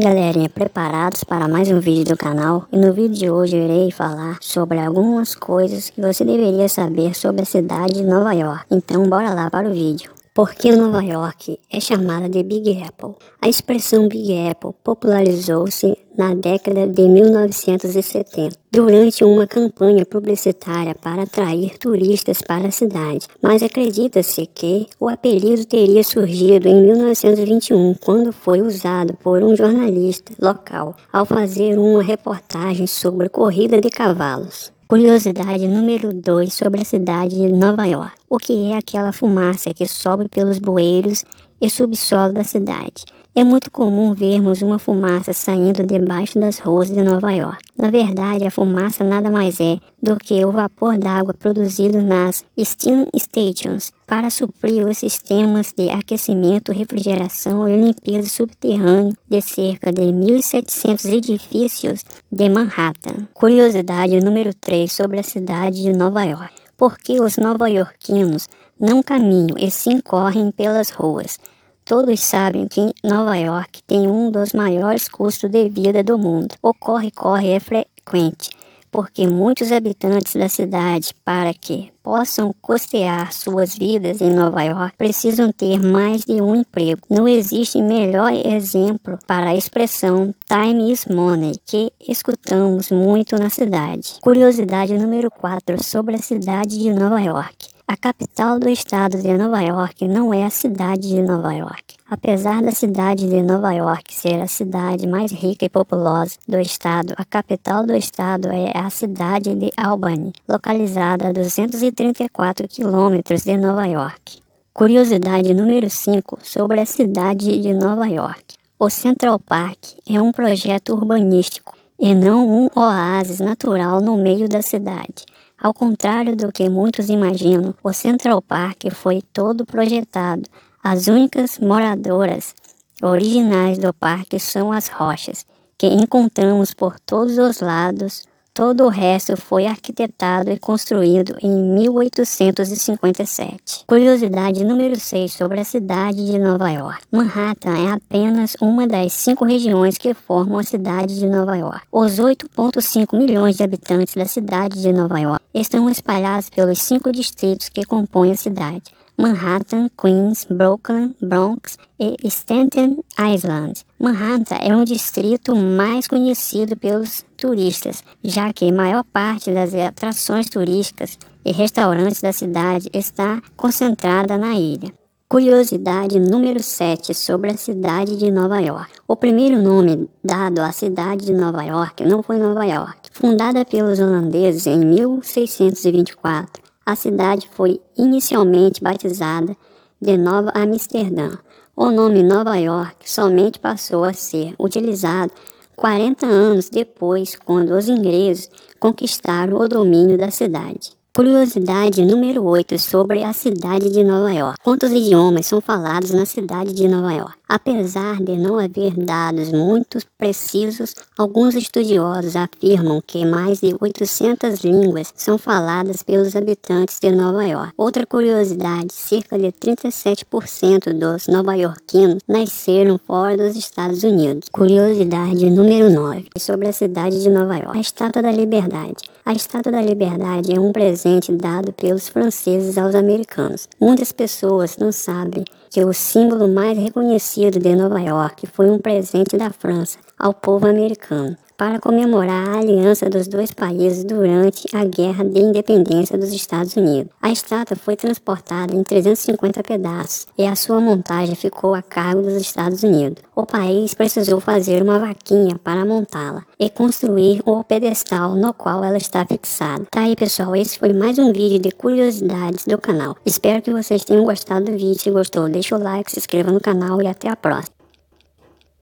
galerinha, preparados para mais um vídeo do canal? E no vídeo de hoje eu irei falar sobre algumas coisas que você deveria saber sobre a cidade de Nova York. Então bora lá para o vídeo. Por que Nova York é chamada de Big Apple? A expressão Big Apple popularizou-se na década de 1970, durante uma campanha publicitária para atrair turistas para a cidade. Mas acredita-se que o apelido teria surgido em 1921, quando foi usado por um jornalista local ao fazer uma reportagem sobre corrida de cavalos. Curiosidade número 2 sobre a cidade de Nova York. O que é aquela fumaça que sobe pelos bueiros e subsolo da cidade? É muito comum vermos uma fumaça saindo debaixo das ruas de Nova York. Na verdade, a fumaça nada mais é do que o vapor d'água produzido nas steam stations para suprir os sistemas de aquecimento, refrigeração e limpeza subterrâneo de cerca de 1.700 edifícios de Manhattan. Curiosidade número 3 sobre a cidade de Nova York. Por que os nova-iorquinos não caminham e sim correm pelas ruas? Todos sabem que Nova York tem um dos maiores custos de vida do mundo. O corre-corre é frequente, porque muitos habitantes da cidade, para que possam custear suas vidas em Nova York, precisam ter mais de um emprego. Não existe melhor exemplo para a expressão time is money, que escutamos muito na cidade. Curiosidade número 4 sobre a cidade de Nova York. A capital do estado de Nova York não é a cidade de Nova York. Apesar da cidade de Nova York ser a cidade mais rica e populosa do estado, a capital do estado é a cidade de Albany, localizada a 234 quilômetros de Nova York. Curiosidade número 5 sobre a cidade de Nova York. O Central Park é um projeto urbanístico e não um oásis natural no meio da cidade. Ao contrário do que muitos imaginam, o Central Park foi todo projetado. As únicas moradoras originais do parque são as rochas, que encontramos por todos os lados Todo o resto foi arquitetado e construído em 1857. Curiosidade número 6 sobre a cidade de Nova York. Manhattan é apenas uma das cinco regiões que formam a cidade de Nova York. Os 8,5 milhões de habitantes da cidade de Nova York estão espalhados pelos cinco distritos que compõem a cidade. Manhattan, Queens, Brooklyn, Bronx e Staten Island. Manhattan é um distrito mais conhecido pelos turistas, já que a maior parte das atrações turísticas e restaurantes da cidade está concentrada na ilha. Curiosidade número 7 sobre a cidade de Nova York. O primeiro nome dado à cidade de Nova York não foi Nova York. Fundada pelos holandeses em 1624, a cidade foi inicialmente batizada de Nova Amsterdã. O nome Nova York somente passou a ser utilizado 40 anos depois, quando os ingleses conquistaram o domínio da cidade. Curiosidade número 8 sobre a cidade de Nova York. Quantos idiomas são falados na cidade de Nova York? Apesar de não haver dados muito precisos, alguns estudiosos afirmam que mais de 800 línguas são faladas pelos habitantes de Nova York. Outra curiosidade, cerca de 37% dos nova-iorquinos nasceram fora dos Estados Unidos. Curiosidade número 9 sobre a cidade de Nova York. A Estátua da Liberdade. A Estátua da Liberdade é um presente dado pelos franceses aos americanos. Muitas pessoas não sabem que o símbolo mais reconhecido de Nova York foi um presente da França ao povo americano para comemorar a aliança dos dois países durante a Guerra de Independência dos Estados Unidos. A estátua foi transportada em 350 pedaços e a sua montagem ficou a cargo dos Estados Unidos. O país precisou fazer uma vaquinha para montá-la e construir o pedestal no qual ela está fixada. Tá aí pessoal, esse foi mais um vídeo de curiosidades do canal. Espero que vocês tenham gostado do vídeo. Se gostou, deixa o like, se inscreva no canal e até a próxima.